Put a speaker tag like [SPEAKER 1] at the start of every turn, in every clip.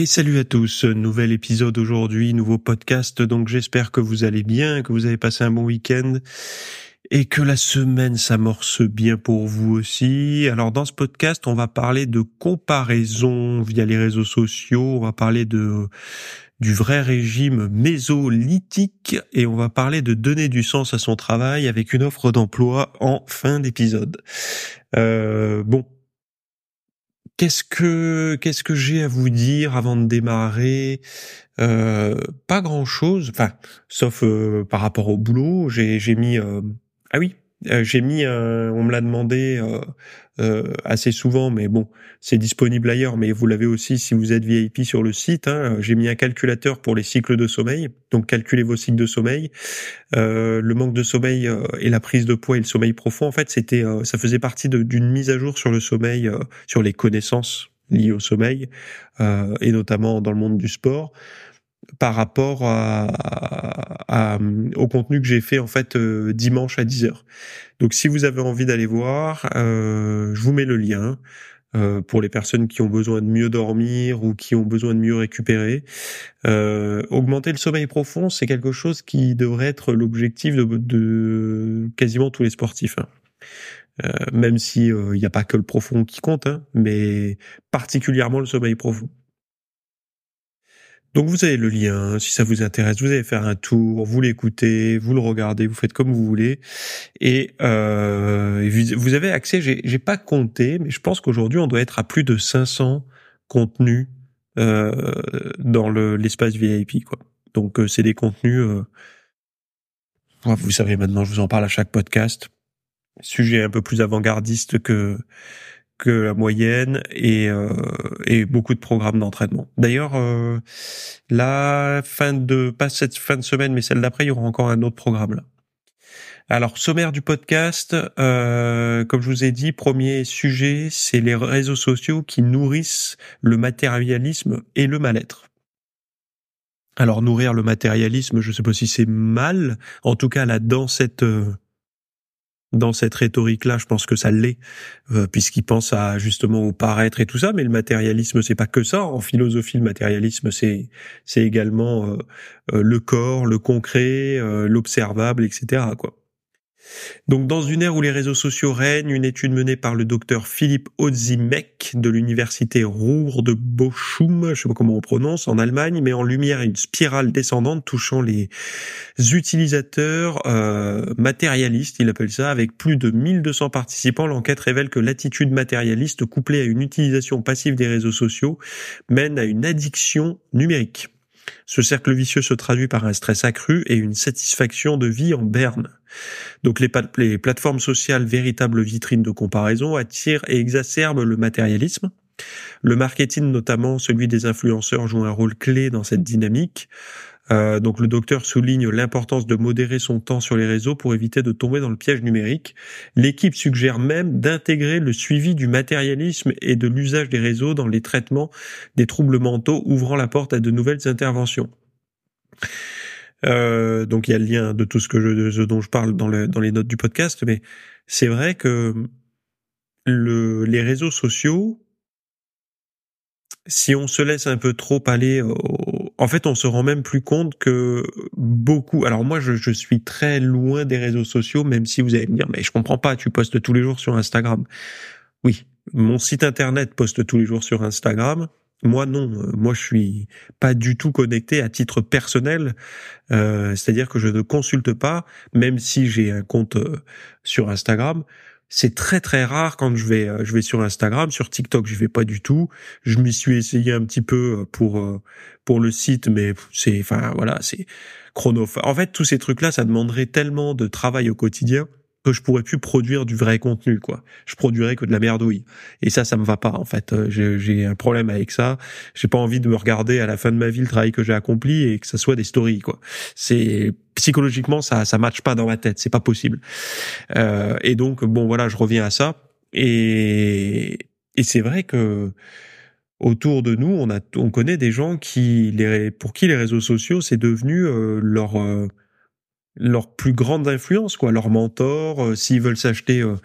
[SPEAKER 1] Et salut à tous, nouvel épisode aujourd'hui, nouveau podcast, donc j'espère que vous allez bien, que vous avez passé un bon week-end et que la semaine s'amorce bien pour vous aussi. Alors dans ce podcast, on va parler de comparaison via les réseaux sociaux, on va parler de du vrai régime mésolithique et on va parler de donner du sens à son travail avec une offre d'emploi en fin d'épisode. Euh, bon, Qu'est-ce que qu'est-ce que j'ai à vous dire avant de démarrer? Euh, Pas grand chose, enfin, sauf euh, par rapport au boulot. J'ai j'ai mis euh, ah oui, j'ai mis, on me l'a demandé euh, euh, assez souvent, mais bon, c'est disponible ailleurs. Mais vous l'avez aussi si vous êtes VIP sur le site. Hein, j'ai mis un calculateur pour les cycles de sommeil, donc calculez vos cycles de sommeil. le manque de sommeil et la prise de poids et le sommeil profond, en fait, c'était, ça faisait partie d'une mise à jour sur le sommeil, sur les connaissances liées au sommeil, et notamment dans le monde du sport par rapport au contenu que j'ai fait en fait euh, dimanche à 10h. Donc si vous avez envie d'aller voir, euh, je vous mets le lien. Euh, pour les personnes qui ont besoin de mieux dormir ou qui ont besoin de mieux récupérer. augmenter le sommeil profond, c'est quelque chose qui devrait être l'objectif de, quasiment tous les sportifs. Hein. même si il n'y a pas que le profond qui compte, hein, mais particulièrement le sommeil profond. Donc vous avez le lien, si ça vous intéresse, vous allez faire un tour, vous l'écoutez, vous le regardez, vous faites comme vous voulez, et, euh, vous avez accès. J'ai pas compté, mais je pense qu'aujourd'hui on doit être à plus de 500 contenus euh, dans l'espace VIP, quoi. Donc euh, c'est des contenus. Vous savez maintenant, je vous en parle à chaque podcast. Sujet un peu plus avant-gardiste que que la moyenne et, euh, et beaucoup de programmes d'entraînement. D'ailleurs, euh, la fin de pas cette fin de semaine, mais celle d'après, il y aura encore un autre programme là. Alors, sommaire du podcast, euh, comme je vous ai dit, premier sujet, c'est les réseaux sociaux qui nourrissent le matérialisme et le mal-être. Alors, nourrir le matérialisme, je ne sais pas si c'est mal. En tout cas, là, dans cette euh, dans cette rhétorique-là, je pense que ça l'est, euh, puisqu'il pense à justement au paraître et tout ça. Mais le matérialisme, c'est pas que ça. En philosophie, le matérialisme, c'est c'est également euh, euh, le corps, le concret, l'observable, etc. Quoi. Donc, dans une ère où les réseaux sociaux règnent, une étude menée par le docteur Philippe Ozimek de l'université Ruhr de Bochum, je sais pas comment on prononce, en Allemagne, met en lumière une spirale descendante touchant les utilisateurs euh, matérialistes, il appelle ça, avec plus de 1200 participants. L'enquête révèle que l'attitude matérialiste couplée à une utilisation passive des réseaux sociaux mène à une addiction numérique. Ce cercle vicieux se traduit par un stress accru et une satisfaction de vie en berne. Donc les, plateformes sociales, véritables vitrines de comparaison, attirent et exacerbent le matérialisme. Le marketing, notamment celui des influenceurs, joue un rôle clé dans cette dynamique. Euh, donc le docteur souligne l'importance de modérer son temps sur les réseaux pour éviter de tomber dans le piège numérique. L'équipe suggère même d'intégrer le suivi du matérialisme et de l'usage des réseaux dans les traitements des troubles mentaux, ouvrant la porte à de nouvelles interventions. Euh, donc il y a le lien de tout ce que je, dont je parle dans, les notes du podcast, mais c'est vrai que le, les réseaux sociaux, si on se laisse un peu trop aller en fait, on se rend même plus compte que beaucoup. Alors moi, je, suis très loin des réseaux sociaux, même si vous allez me dire, mais je comprends pas, tu postes tous les jours sur Instagram. Oui, mon site internet poste tous les jours sur Instagram. Moi non, moi je suis pas du tout connecté à titre personnel, euh, c'est-à-dire que je ne consulte pas, même si j'ai un compte euh, sur Instagram, c'est très très rare quand je vais euh, je vais sur Instagram, sur TikTok, je vais pas du tout. Je m'y suis essayé un petit peu euh, pour euh, pour le site, mais c'est enfin voilà, c'est chronophage. En fait, tous ces trucs là, ça demanderait tellement de travail au quotidien que je pourrais plus produire du vrai contenu quoi. Je produirais que de la merdouille. Et ça ça me va pas en fait. Euh, j'ai un problème avec ça. J'ai pas envie de me regarder à la fin de ma vie le travail que j'ai accompli et que ça soit des stories quoi. C'est psychologiquement ça ça matche pas dans ma tête, c'est pas possible. Euh, et donc bon voilà, je reviens à ça et et c'est vrai que autour de nous, on a on connaît des gens qui les pour qui les réseaux sociaux c'est devenu euh, leur euh, leur plus grande influence, quoi, leur mentor. Euh, s'ils veulent s'acheter, euh,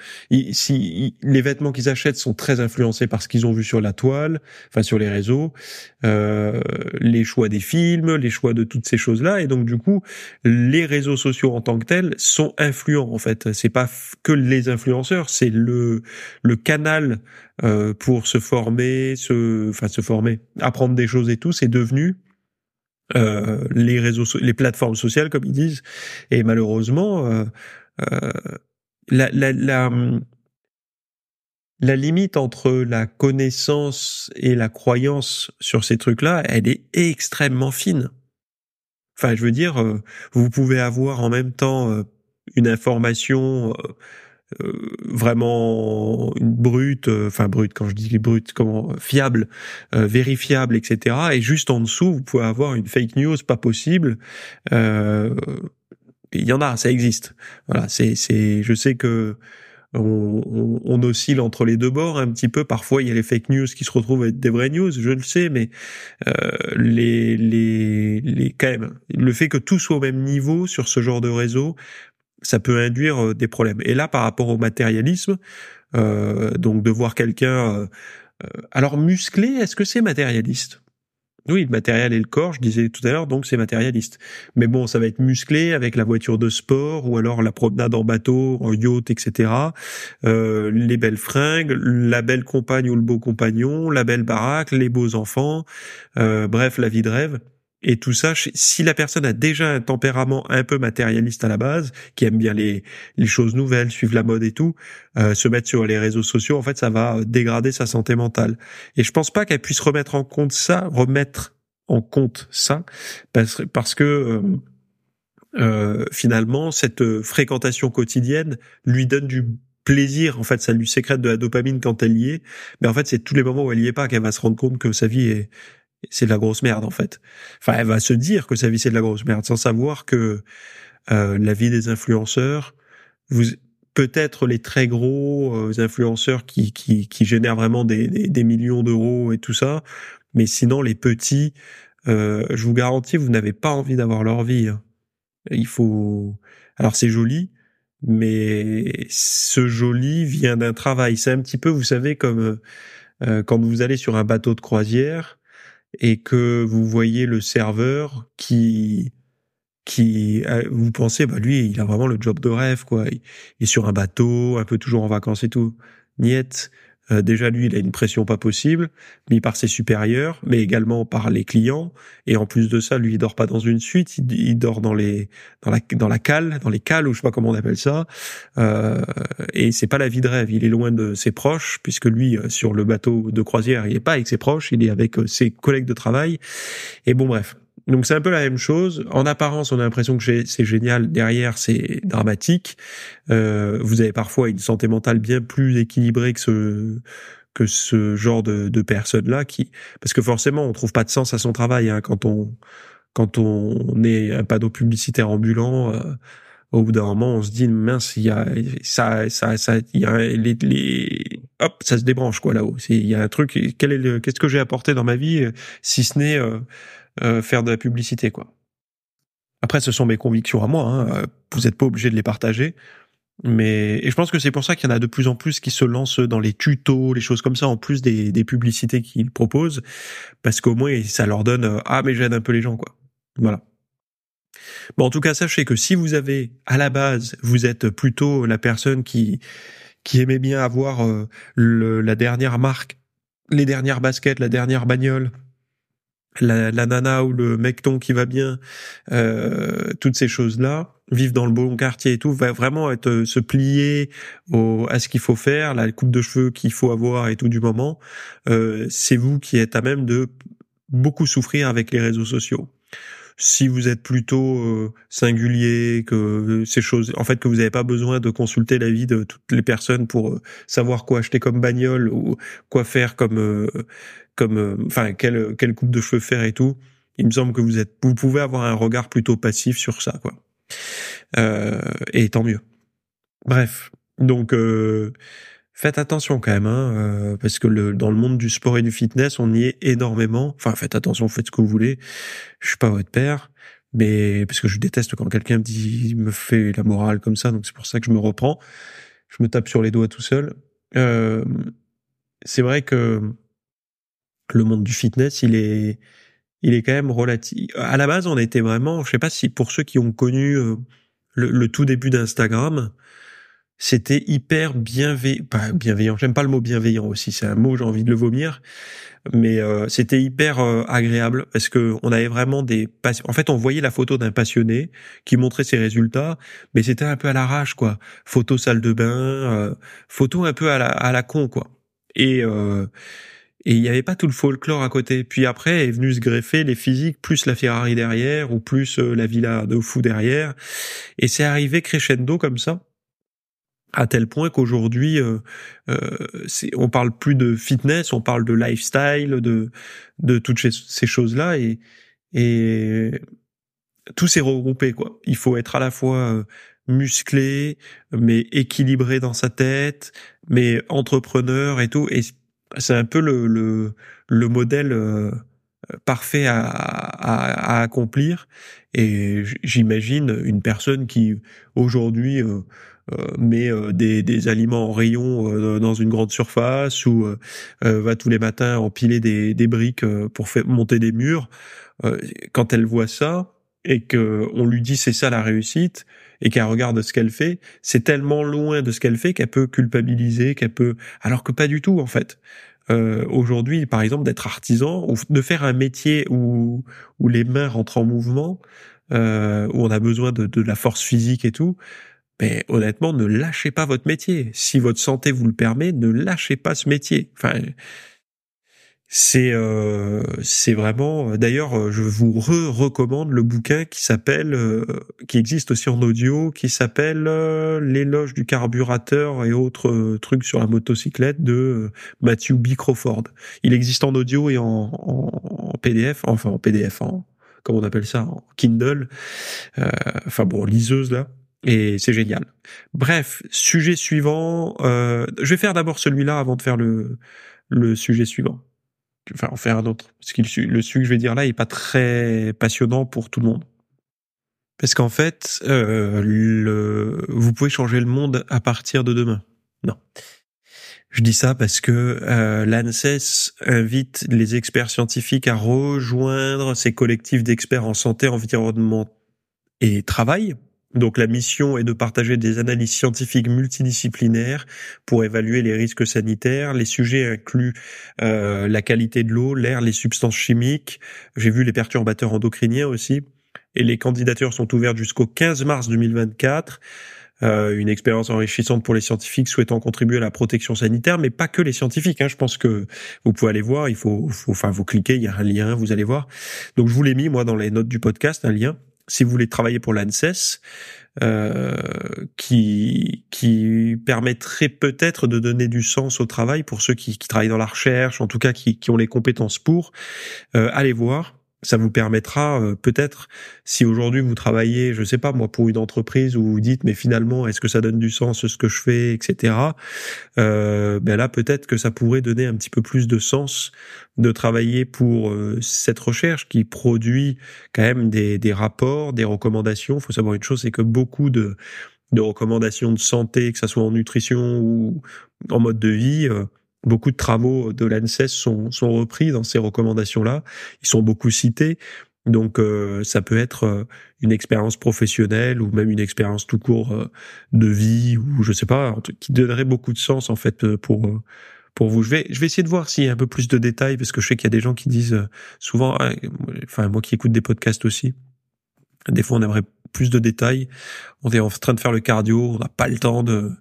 [SPEAKER 1] si les vêtements qu'ils achètent sont très influencés par ce qu'ils ont vu sur la toile, enfin sur les réseaux, euh, les choix des films, les choix de toutes ces choses-là, et donc du coup, les réseaux sociaux en tant que tels sont influents. En fait, c'est pas que les influenceurs, c'est le le canal euh, pour se former, se, enfin se former, apprendre des choses et tout. C'est devenu euh, les réseaux, les plateformes sociales, comme ils disent. Et malheureusement, euh, euh, la, la, la, la limite entre la connaissance et la croyance sur ces trucs-là, elle est extrêmement fine. Enfin, je veux dire, vous pouvez avoir en même temps une information euh, vraiment une brute, euh, enfin brute quand je dis brute, comment fiable, euh, vérifiable, etc. Et juste en dessous, vous pouvez avoir une fake news pas possible. il y en a, ça existe. Voilà, c'est, c'est, je sais que on, on, oscille entre les deux bords un petit peu. Parfois, il y a les fake news qui se retrouvent être des vraies news, je le sais, mais euh, les, les, les, quand même, le fait que tout soit au même niveau sur ce genre de réseau, ça peut induire euh, des problèmes. Et là, par rapport au matérialisme, euh, donc de voir quelqu'un, euh, euh, alors musclé, est-ce que c'est matérialiste? Oui, le matériel et le corps, je disais tout à l'heure, donc c'est matérialiste. Mais bon, ça va être musclé avec la voiture de sport ou alors la promenade en bateau, en yacht, etc. Euh, les belles fringues, la belle compagne ou le beau compagnon, la belle baraque, les beaux enfants, euh, bref, la vie de rêve. Et tout ça, si la personne a déjà un tempérament un peu matérialiste à la base, qui aime bien les, choses nouvelles, suivre la mode et tout, euh, se mettre sur les réseaux sociaux, en fait, ça va dégrader sa santé mentale. Et je pense pas qu'elle puisse remettre en compte ça, remettre en compte ça, parce, parce que euh, euh, finalement, cette fréquentation quotidienne lui donne du plaisir. En fait, ça lui sécrète de la dopamine quand elle y est. Mais en fait, c'est tous les moments où elle y est pas qu'elle va se rendre compte que sa vie est c'est de la grosse merde en fait. Enfin, elle va se dire que sa vie c'est de la grosse merde sans savoir que euh, la vie des influenceurs, vous peut-être les très gros euh, influenceurs qui, qui, qui génèrent vraiment des, des, millions d'euros et tout ça, mais sinon les petits, euh, je vous garantis, vous n'avez pas envie d'avoir leur vie. Hein. Il faut. Alors c'est joli, mais ce joli vient d'un travail. C'est un petit peu, vous savez, comme euh, quand vous allez sur un bateau de croisière et que vous voyez le serveur qui qui euh, vous pensez bah lui il a vraiment le job de rêve quoi. Il est sur un bateau un peu toujours en vacances et tout. Niet euh, déjà lui, il a une pression pas possible, mis par ses supérieurs, mais également par les clients. Et en plus de ça, lui, il dort pas dans une suite, il, dort dans les dans la dans la cale, dans les cales ou je sais pas comment on appelle ça. Euh, et c'est pas la vie de rêve. Il est loin de ses proches puisque lui, euh, sur le bateau de croisière, il est pas avec ses proches, il est avec euh, ses collègues de travail. Et bon, bref. Donc c'est un peu la même chose. En apparence, on a l'impression que c'est génial. Derrière, c'est dramatique. Euh, vous avez parfois une santé mentale bien plus équilibrée que ce que ce genre de, de personnes là qui parce que forcément on trouve pas de sens à son travail hein, quand on quand on est un panneau publicitaire ambulant euh, au bout d'un moment on se dit mince il y a ça ça ça il y a les, les hop ça se débranche quoi là-haut il y a un truc quel est le qu'est-ce que j'ai apporté dans ma vie si ce n'est euh, euh, faire de la publicité, quoi. Après, ce sont mes convictions à moi. Hein. Euh, vous n'êtes pas obligé de les partager. Mais et je pense que c'est pour ça qu'il y en a de plus en plus qui se lancent dans les tutos, les choses comme ça, en plus des, des publicités qu'ils proposent, parce qu'au moins ça leur donne euh, ah mais j'aide un peu les gens quoi. Voilà. Bon en tout cas sachez que si vous avez à la base vous êtes plutôt la personne qui qui aimait bien avoir le, la dernière marque, les dernières baskets, la dernière bagnole, la, nana ou le mecton qui va bien, euh, toutes ces choses-là, vivre dans le bon quartier et tout, va vraiment être euh, se plier au, à ce qu'il faut faire, la coupe de cheveux qu'il faut avoir et tout du moment. Euh, c'est vous qui êtes à même de beaucoup souffrir avec les réseaux sociaux. si vous êtes plutôt euh, singulier, que ces choses, en fait, que vous n'avez pas besoin de consulter l'avis de toutes les personnes pour euh, savoir quoi acheter comme bagnole ou quoi faire comme, euh, comme, enfin, quelle, quelle coupe de cheveux faire et tout. Il me semble que vous êtes, vous pouvez avoir un regard plutôt passif sur ça, quoi. et tant mieux. Bref, donc faites attention quand même, hein, euh, parce que le, dans le monde du sport et du fitness, on y est énormément. Enfin, faites attention, faites ce que vous voulez. Je suis pas votre père, mais parce que je déteste quand quelqu'un me dit, me fait la morale comme ça, donc c'est pour ça que je me reprends. Je me tape sur les doigts tout seul. Euh, c'est vrai que le monde du fitness, il est, il est quand même relatif. À la base, on était vraiment, je sais pas si pour ceux qui ont connu euh, le, tout début d'Instagram, c'était hyper bienveillant, pas bienveillant, j'aime pas le mot bienveillant aussi, c'est un mot, j'ai envie de le vomir, mais euh, c'était hyper euh, agréable parce que on avait vraiment des en fait on voyait la photo d'un passionné qui montrait ses résultats mais c'était un peu à l'arrache quoi photo salle de bain euh, photo un peu à la à la con quoi et et il n'y avait pas tout le folklore à côté. Puis après est venu se greffer les physiques, plus la Ferrari derrière, ou plus la villa de fou derrière. Et c'est arrivé crescendo comme ça à tel point qu'aujourd'hui, euh, euh, on parle plus de fitness, on parle de lifestyle, de de toutes ces choses-là, et et tout s'est regroupé quoi. Il faut être à la fois euh, musclé, mais équilibré dans sa tête, mais entrepreneur et tout. C'est un peu le le, le modèle euh, parfait à, à, à, accomplir. Et j'imagine une personne qui aujourd'hui euh, euh, met euh, des, des, aliments en rayon dans une grande surface ou va tous les matins empiler des, des briques pour faire monter des murs, quand elle voit ça et que on lui dit c'est ça la réussite et qu'elle regarde ce qu'elle fait, c'est tellement loin de ce qu'elle fait qu'elle peut culpabiliser, qu'elle peut, alors que pas du tout en fait. Euh, aujourd'hui, par exemple, d'être artisan ou de faire un métier où où les mains rentrent en mouvement, euh, où on a besoin de, de la force physique et tout, mais honnêtement, ne lâchez pas votre métier. Si votre santé vous le permet, ne lâchez pas ce métier. Enfin, c'est euh, vraiment. D'ailleurs, je vous re recommande le bouquin qui s'appelle, euh, qui existe aussi en audio, qui s'appelle euh, l'éloge du carburateur et autres euh, trucs sur la motocyclette de Matthew B. Crawford. Il existe en audio et en, en, PDF, enfin en PDF, en comment on appelle ça, en Kindle. enfin bon, liseuse là et c'est génial. Bref, sujet suivant. Euh, je vais faire d'abord celui-là avant de faire le le sujet suivant. Enfin, en faire un autre. Parce que le sujet que je vais dire là est pas très passionnant pour tout le monde. Parce qu'en fait, euh, le, vous pouvez changer le monde à partir de demain. Non. Je dis ça parce que euh, l'ANSES invite les experts scientifiques à rejoindre ces collectifs d'experts en santé, environnement et travail donc la mission est de partager des analyses scientifiques multidisciplinaires pour évaluer les risques sanitaires. Les sujets incluent euh, la qualité de l'eau, l'air, les substances chimiques. J'ai vu les perturbateurs endocriniens aussi. Et les candidatures sont ouvertes jusqu'au 15 mars 2024. Euh, une expérience enrichissante pour les scientifiques souhaitant contribuer à la protection sanitaire, mais pas que les scientifiques. Hein. Je pense que vous pouvez aller voir. Il faut, faut, enfin, vous cliquez, il y a un lien, vous allez voir. Donc je vous l'ai mis moi dans les notes du podcast, un lien si vous voulez travailler pour l'ANSES, euh, qui permettrait peut-être de donner du sens au travail pour ceux qui, qui travaillent dans la recherche, en tout cas qui, qui ont les compétences pour. Euh, allez voir ça vous permettra euh, peut-être, si aujourd'hui vous travaillez, je sais pas moi, pour une entreprise où vous dites mais finalement est-ce que ça donne du sens ce que je fais, etc. Euh, ben là peut-être que ça pourrait donner un petit peu plus de sens de travailler pour euh, cette recherche qui produit quand même des, des rapports, des recommandations. Il faut savoir une chose, c'est que beaucoup de de recommandations de santé, que ça soit en nutrition ou en mode de vie, euh, Beaucoup de travaux de l'ANSES sont, sont repris dans ces recommandations-là. Ils sont beaucoup cités. Donc euh, ça peut être euh, une expérience professionnelle ou même une expérience tout court euh, de vie ou je sais pas qui donnerait beaucoup de sens en fait pour pour vous. Je vais je vais essayer de voir s'il y a un peu plus de détails parce que je sais qu'il y a des gens qui disent souvent ah, enfin moi qui écoute des podcasts aussi des fois on aimerait plus de détails. On est en train de faire le cardio, on n'a pas le temps de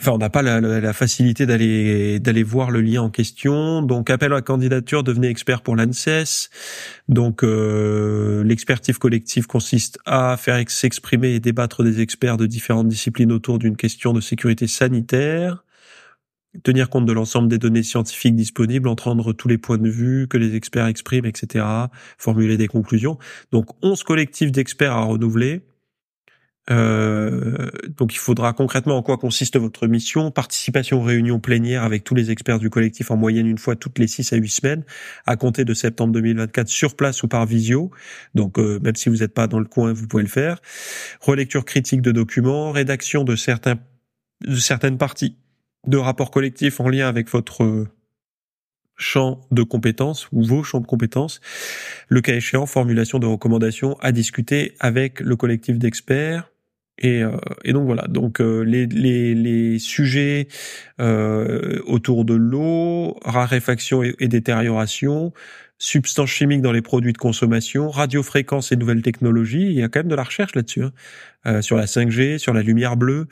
[SPEAKER 1] Enfin, on n'a pas la, la, facilité d'aller d'aller voir le lien en question. Donc, appel à candidature, devenez expert pour l'ANSES. Donc, euh, l'expertise collective consiste à faire s'exprimer et débattre des experts de différentes disciplines autour d'une question de sécurité sanitaire tenir compte de l'ensemble des données scientifiques disponibles, entendre tous les points de vue que les experts expriment, etc., formuler des conclusions. Donc 11 collectifs d'experts à renouveler. Euh, donc il faudra concrètement en quoi consiste votre mission. Participation aux réunions plénières avec tous les experts du collectif en moyenne une fois toutes les 6 à 8 semaines, à compter de septembre 2024 sur place ou par visio. Donc euh, même si vous n'êtes pas dans le coin, vous pouvez le faire. Relecture critique de documents, rédaction de certains de certaines parties de rapports collectifs en lien avec votre champ de compétences ou vos champs de compétences. Le cas échéant, formulation de recommandations à discuter avec le collectif d'experts. Et, euh, et, donc voilà, donc euh, les, les, les, sujets euh, autour de l'eau, raréfaction et, détérioration, substances chimiques dans les produits de consommation, radiofréquences et nouvelles technologies. Il y a quand même de la recherche là-dessus, hein. euh, sur la 5G, sur la lumière bleue,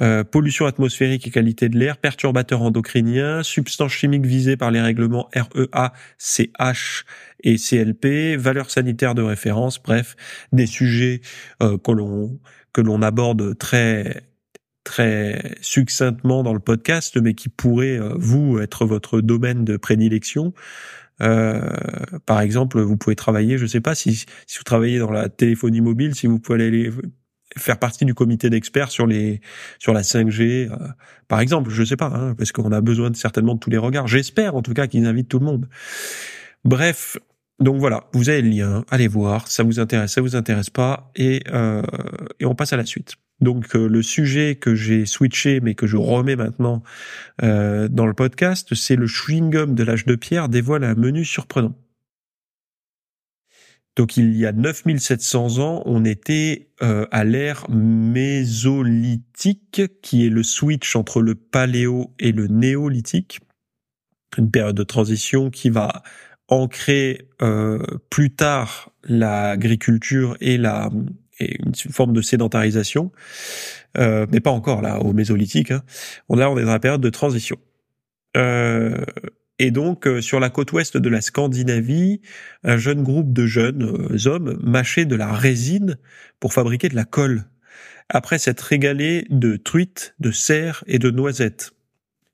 [SPEAKER 1] euh, pollution atmosphérique et qualité de l'air, perturbateurs endocriniens, substances chimiques visées par les règlements REA, CH et CLP, valeurs sanitaires de référence, bref, des sujets euh, que l'on que l'on aborde très très succinctement dans le podcast, mais qui pourraient, euh, vous, être votre domaine de prédilection. Euh, par exemple, vous pouvez travailler, je sais pas si, si vous travaillez dans la téléphonie mobile, si vous pouvez aller faire partie du comité d'experts sur les sur la 5G, euh, par exemple, je sais pas, hein, parce qu'on a besoin de, certainement de tous les regards. J'espère en tout cas qu'ils invitent tout le monde. Bref, donc voilà, vous avez le lien, allez voir, ça vous intéresse, ça vous intéresse pas, et euh, on passe à la suite. Donc euh, le sujet que j'ai switché mais que je remets maintenant euh, dans le podcast, c'est le chewing-gum de l'âge de pierre dévoile un menu surprenant. Donc il y a 9700 ans, on était à l'ère mésolithique, qui est le switch entre le paléo et le néolithique, une période de transition qui va ancrer plus tard l'agriculture et la une forme de sédentarisation, euh, mais pas encore là au Mésolithique. Hein. On, on est dans la période de transition. Euh, et donc, euh, sur la côte ouest de la Scandinavie, un jeune groupe de jeunes euh, hommes mâchaient de la résine pour fabriquer de la colle. Après s'être régalés de truites, de cerfs et de noisettes.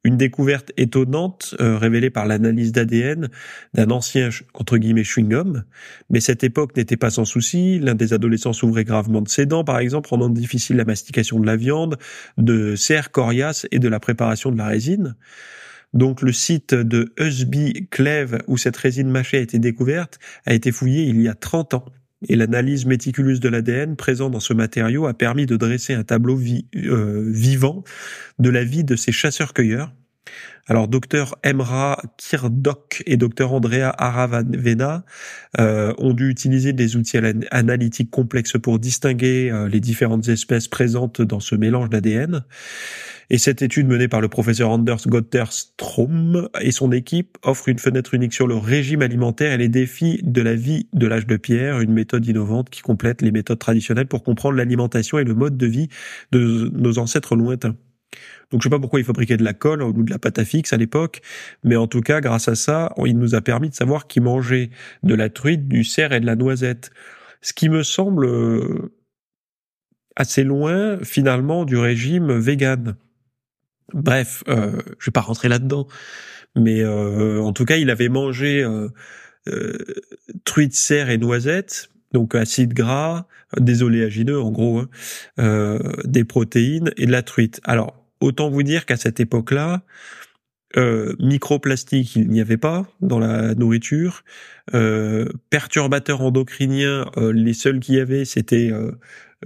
[SPEAKER 1] Une découverte étonnante euh, révélée par l'analyse d'ADN d'un ancien entre guillemets chewing-gum, mais cette époque n'était pas sans souci. L'un des adolescents s'ouvrait gravement de ses dents, par exemple, rendant difficile la mastication de la viande, de cerfs coriaces et de la préparation de la résine. Donc le site de Husby Cleve où cette résine mâchée a été découverte a été fouillé il y a 30 ans et l'analyse méticuleuse de l'ADN présent dans ce matériau a permis de dresser un tableau euh, vivant de la vie de ces chasseurs-cueilleurs. Alors, docteur Emra Kirdok et docteur Andrea Aravena euh, ont dû utiliser des outils analytiques complexes pour distinguer euh, les différentes espèces présentes dans ce mélange d'ADN. Et cette étude menée par le professeur Anders Gotterstrom et son équipe offre une fenêtre unique sur le régime alimentaire et les défis de la vie de l'âge de pierre, une méthode innovante qui complète les méthodes traditionnelles pour comprendre l'alimentation et le mode de vie de nos ancêtres lointains. Donc je sais pas pourquoi il fabriquait de la colle ou de la pâte à fixe à l'époque, mais en tout cas, grâce à ça, il nous a permis de savoir qui mangeait de la truite, du cerf et de la noisette. Ce qui me semble euh, assez loin finalement du régime vegan. Bref, euh, je vais pas rentrer là-dedans, mais euh, en tout cas, il avait mangé euh, euh, truite, cerf et noisette, donc acide gras, des oléagineux en gros, hein, euh, des protéines et de la truite. Alors, autant vous dire qu'à cette époque-là, euh, microplastique, il n'y avait pas dans la nourriture. Euh, perturbateurs endocriniens, euh, les seuls qu'il y avait, c'était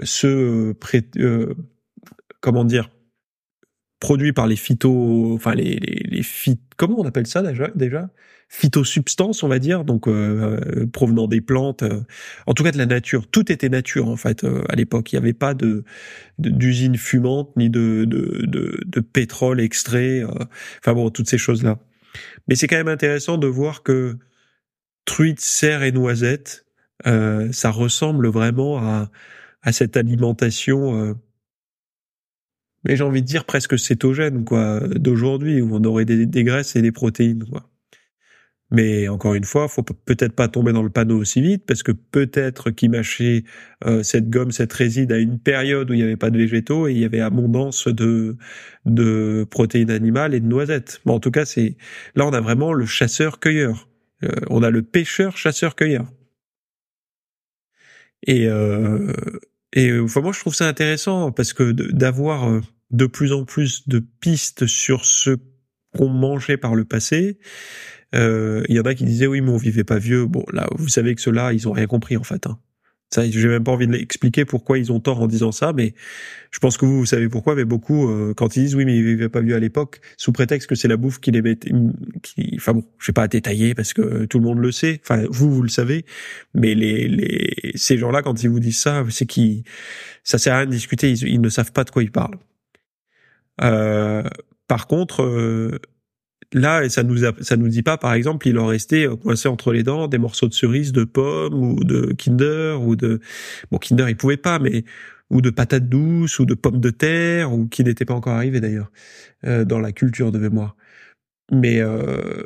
[SPEAKER 1] ceux pré comment dire produits par les phyto, enfin les les, les comment on appelle ça déjà déjà? Phytosubstances, on va dire, donc euh, euh, provenant des plantes, euh, en tout cas de la nature. Tout était nature en fait à l'époque. Il n'y avait pas de d'usine fumante ni de, de de, de pétrole extrait. enfin bon, toutes ces choses là. Mais c'est quand même intéressant de voir que truite, cerf et noisette, ça ressemble vraiment à à cette alimentation mais j'ai envie de dire presque cétogène quoi d'aujourd'hui où on aurait des, des graisses et des protéines quoi. Mais encore une fois, faut peut-être pas tomber dans le panneau aussi vite parce que peut-être qu'ils mâchaient euh, cette gomme, cette réside à une période où il n'y avait pas de végétaux et il y avait abondance de de protéines animales et de noisettes. Bon, en tout cas, c'est là on a vraiment le chasseur-cueilleur. Euh, on a le pêcheur chasseur-cueilleur. Et euh, et enfin, moi je trouve ça intéressant parce que d'avoir euh, de plus en plus de pistes sur ce qu'on mangeait par le passé euh, il y en a qui disaient oui, mais on vivait pas vieux. Bon, là, vous savez que ceux-là, ils ont rien compris en fait. Hein. Ça, j'ai même pas envie de l'expliquer pourquoi ils ont tort en disant ça, mais je pense que vous, vous savez pourquoi. Mais beaucoup, euh, quand ils disent oui, mais ils vivaient pas vieux à l'époque, sous prétexte que c'est la bouffe qui les met, qui, enfin bon, je sais pas à détailler parce que tout le monde le sait. Enfin, vous, vous le savez, mais les, les, ces gens-là, quand ils vous disent ça, c'est qui, ça sert à rien de discuter. Ils, ne savent pas de quoi ils parlent. Euh, par contre, euh, là, ça nous ça nous dit pas, par exemple, il en restait euh, coincé entre les dents des morceaux de cerise, de pommes ou de Kinder ou de bon Kinder, il pouvait pas, mais ou de patates douces ou de pommes de terre ou qui n'étaient pas encore arrivés d'ailleurs euh, dans la culture de mémoire. Mais euh,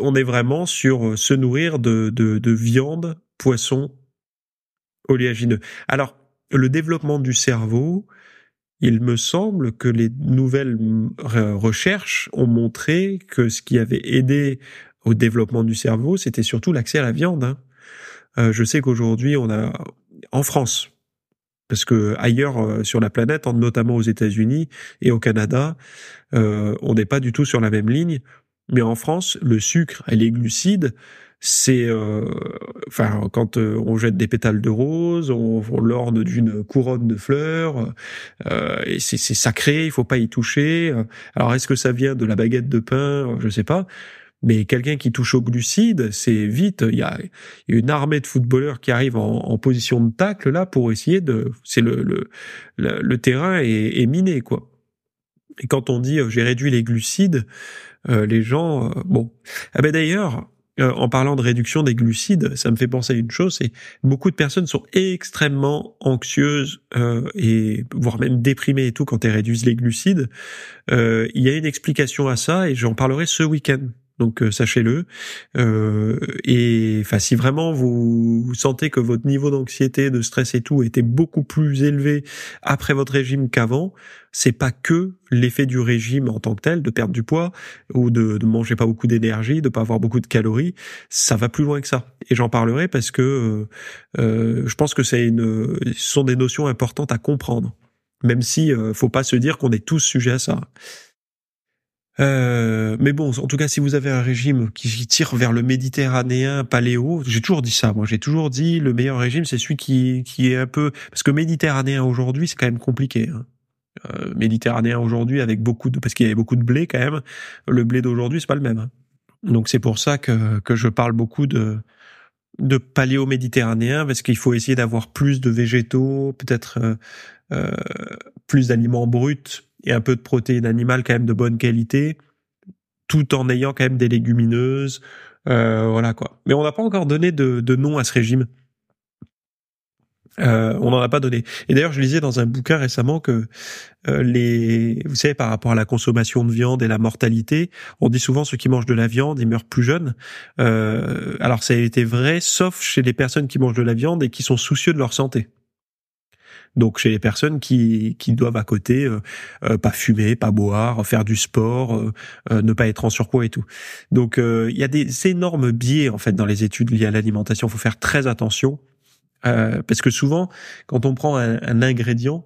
[SPEAKER 1] on est vraiment sur se nourrir de, de, de viande, poisson, oléagineux. Alors, le développement du cerveau, il me semble que les nouvelles recherches ont montré que ce qui avait aidé au développement du cerveau, c'était surtout l'accès à la viande. Hein. Euh, je sais qu'aujourd'hui, on a en France, parce que ailleurs euh, sur la planète, notamment aux États-Unis et au Canada, euh, on n'est pas du tout sur la même ligne. Mais en France, le sucre et les glucides c'est euh, enfin quand euh, on jette des pétales de rose, on, on l'orne d'une couronne de fleurs, euh, et c'est sacré, il faut pas y toucher. Alors est-ce que ça vient de la baguette de pain? Je sais pas. Mais quelqu'un qui touche au glucides, c'est vite. Il y a une armée de footballeurs qui arrivent en, position de tacle là pour essayer de. C'est le, le, le terrain est, est, miné quoi. Et quand on dit j'ai réduit les glucides, les gens bon. Ah ben d'ailleurs, euh, en parlant de réduction des glucides, ça me fait penser à une chose, c'est beaucoup de personnes sont extrêmement anxieuses euh, et voire même déprimées et tout quand elles réduisent les glucides. Euh, il y a une explication à ça et j'en parlerai ce week-end. Donc euh, sachez-le. Euh, et enfin, si vraiment vous, sentez que votre niveau d'anxiété, de stress et tout était beaucoup plus élevé après votre régime qu'avant, c'est pas que l'effet du régime en tant que tel, de perdre du poids ou de, de manger pas beaucoup d'énergie, de pas avoir beaucoup de calories. Ça va plus loin que ça. Et j'en parlerai parce que euh, euh je pense que c'est une, ce sont des notions importantes à comprendre. Même si faut pas se dire qu'on est tous sujets à ça. Euh, mais bon, en tout cas, si vous avez un régime qui tire vers le méditerranéen paléo, j'ai toujours dit ça. Moi, j'ai toujours dit le meilleur régime, c'est celui qui qui est un peu parce que méditerranéen aujourd'hui, c'est quand même compliqué. Hein. Euh, méditerranéen aujourd'hui avec beaucoup de parce qu'il y avait beaucoup de blé quand même. Le blé d'aujourd'hui, c'est pas le même. Hein. Donc c'est pour ça que que je parle beaucoup de de paléo-méditerranéen parce qu'il faut essayer d'avoir plus de végétaux, peut-être euh, euh plus d'aliments bruts et un peu de protéines animales quand même de bonne qualité, tout en ayant quand même des légumineuses, euh, voilà quoi. Mais on n'a pas encore donné de, de, nom à ce régime. Euh, on n'en a pas donné. Et d'ailleurs, je lisais dans un bouquin récemment que euh, les, vous savez, par rapport à la consommation de viande et la mortalité, on dit souvent ceux qui mangent de la viande, ils meurent plus jeunes. Alors ça a été vrai, sauf chez les personnes qui mangent de la viande et qui sont soucieux de leur santé. Donc chez les personnes qui, qui doivent à côté euh, euh, pas fumer, pas boire, faire du sport, euh, ne pas être en surpoids et tout. Donc il y a des énormes biais en fait dans les études liées à l'alimentation. Il faut faire très attention parce que souvent quand on prend un, un ingrédient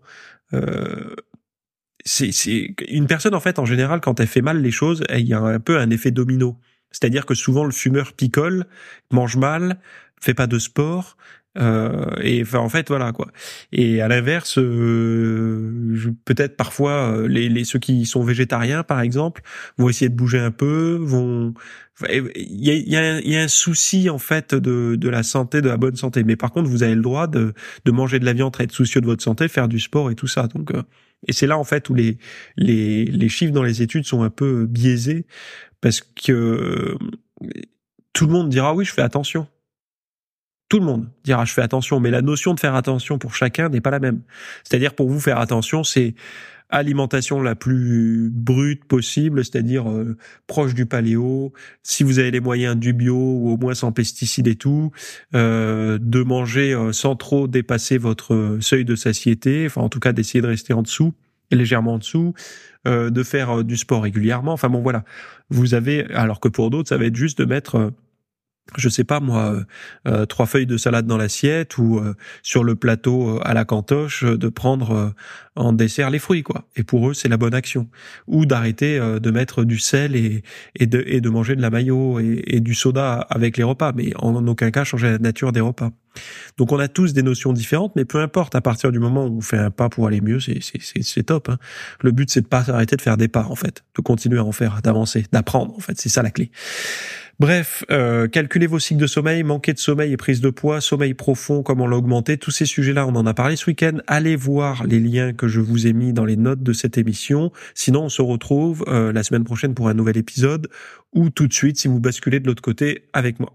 [SPEAKER 1] c'est une personne en fait en général quand elle fait mal les choses, il y a un peu un effet domino. C'est-à-dire que souvent le fumeur picole, mange mal, fait pas de sport, euh, et enfin, en fait, voilà quoi. Et à l'inverse, euh, peut-être parfois euh, les, les, ceux qui sont végétariens, par exemple, vont essayer de bouger un peu, vont. Il y a, y, a, y a, un souci en fait de, de la santé, de la bonne santé. Mais par contre, vous avez le droit de, de manger de la viande, être soucieux de votre santé, faire du sport et tout ça. Donc, et c'est là en fait où les, les les chiffres dans les études sont un peu biaisés parce que tout le monde dira oui, je fais attention
[SPEAKER 2] Tout le monde dira je fais attention, mais la notion de faire attention pour chacun n'est pas la même. C'est-à-dire pour vous faire attention, c'est alimentation la plus brute possible, c'est-à-dire euh, proche du paléo, si vous avez les moyens du bio ou au moins sans pesticides et tout, euh, de manger euh, sans trop dépasser votre seuil de satiété, enfin en tout cas d'essayer de rester en dessous, légèrement en dessous, de faire du sport régulièrement, enfin bon voilà, vous avez, alors que pour d'autres ça va être juste de mettre je sais pas moi, euh, euh, trois feuilles de salade dans l'assiette ou euh, sur le plateau à la cantoche de prendre en dessert les fruits quoi. Et pour eux c'est la bonne action. Ou d'arrêter de mettre du sel et, et, de, et de manger de la mayo et, et, du soda avec les repas, mais en aucun cas changer la nature des repas. Donc on a tous des notions différentes, mais peu importe, à partir du moment où on fait un pas pour aller mieux, c'est top. Hein. Le but c'est de pas arrêter de faire des pas en fait, de continuer à en faire, d'avancer, d'apprendre en fait, c'est ça la clé. Bref, euh, calculez vos cycles de sommeil, manquer de sommeil et prise de poids, sommeil profond, comment l'augmenter, tous ces sujets-là, on en a parlé ce week-end. Allez voir les liens que je vous ai mis dans les notes de cette émission. Sinon, on se retrouve euh, la semaine prochaine pour un nouvel épisode ou tout de suite si vous basculez de l'autre côté avec moi.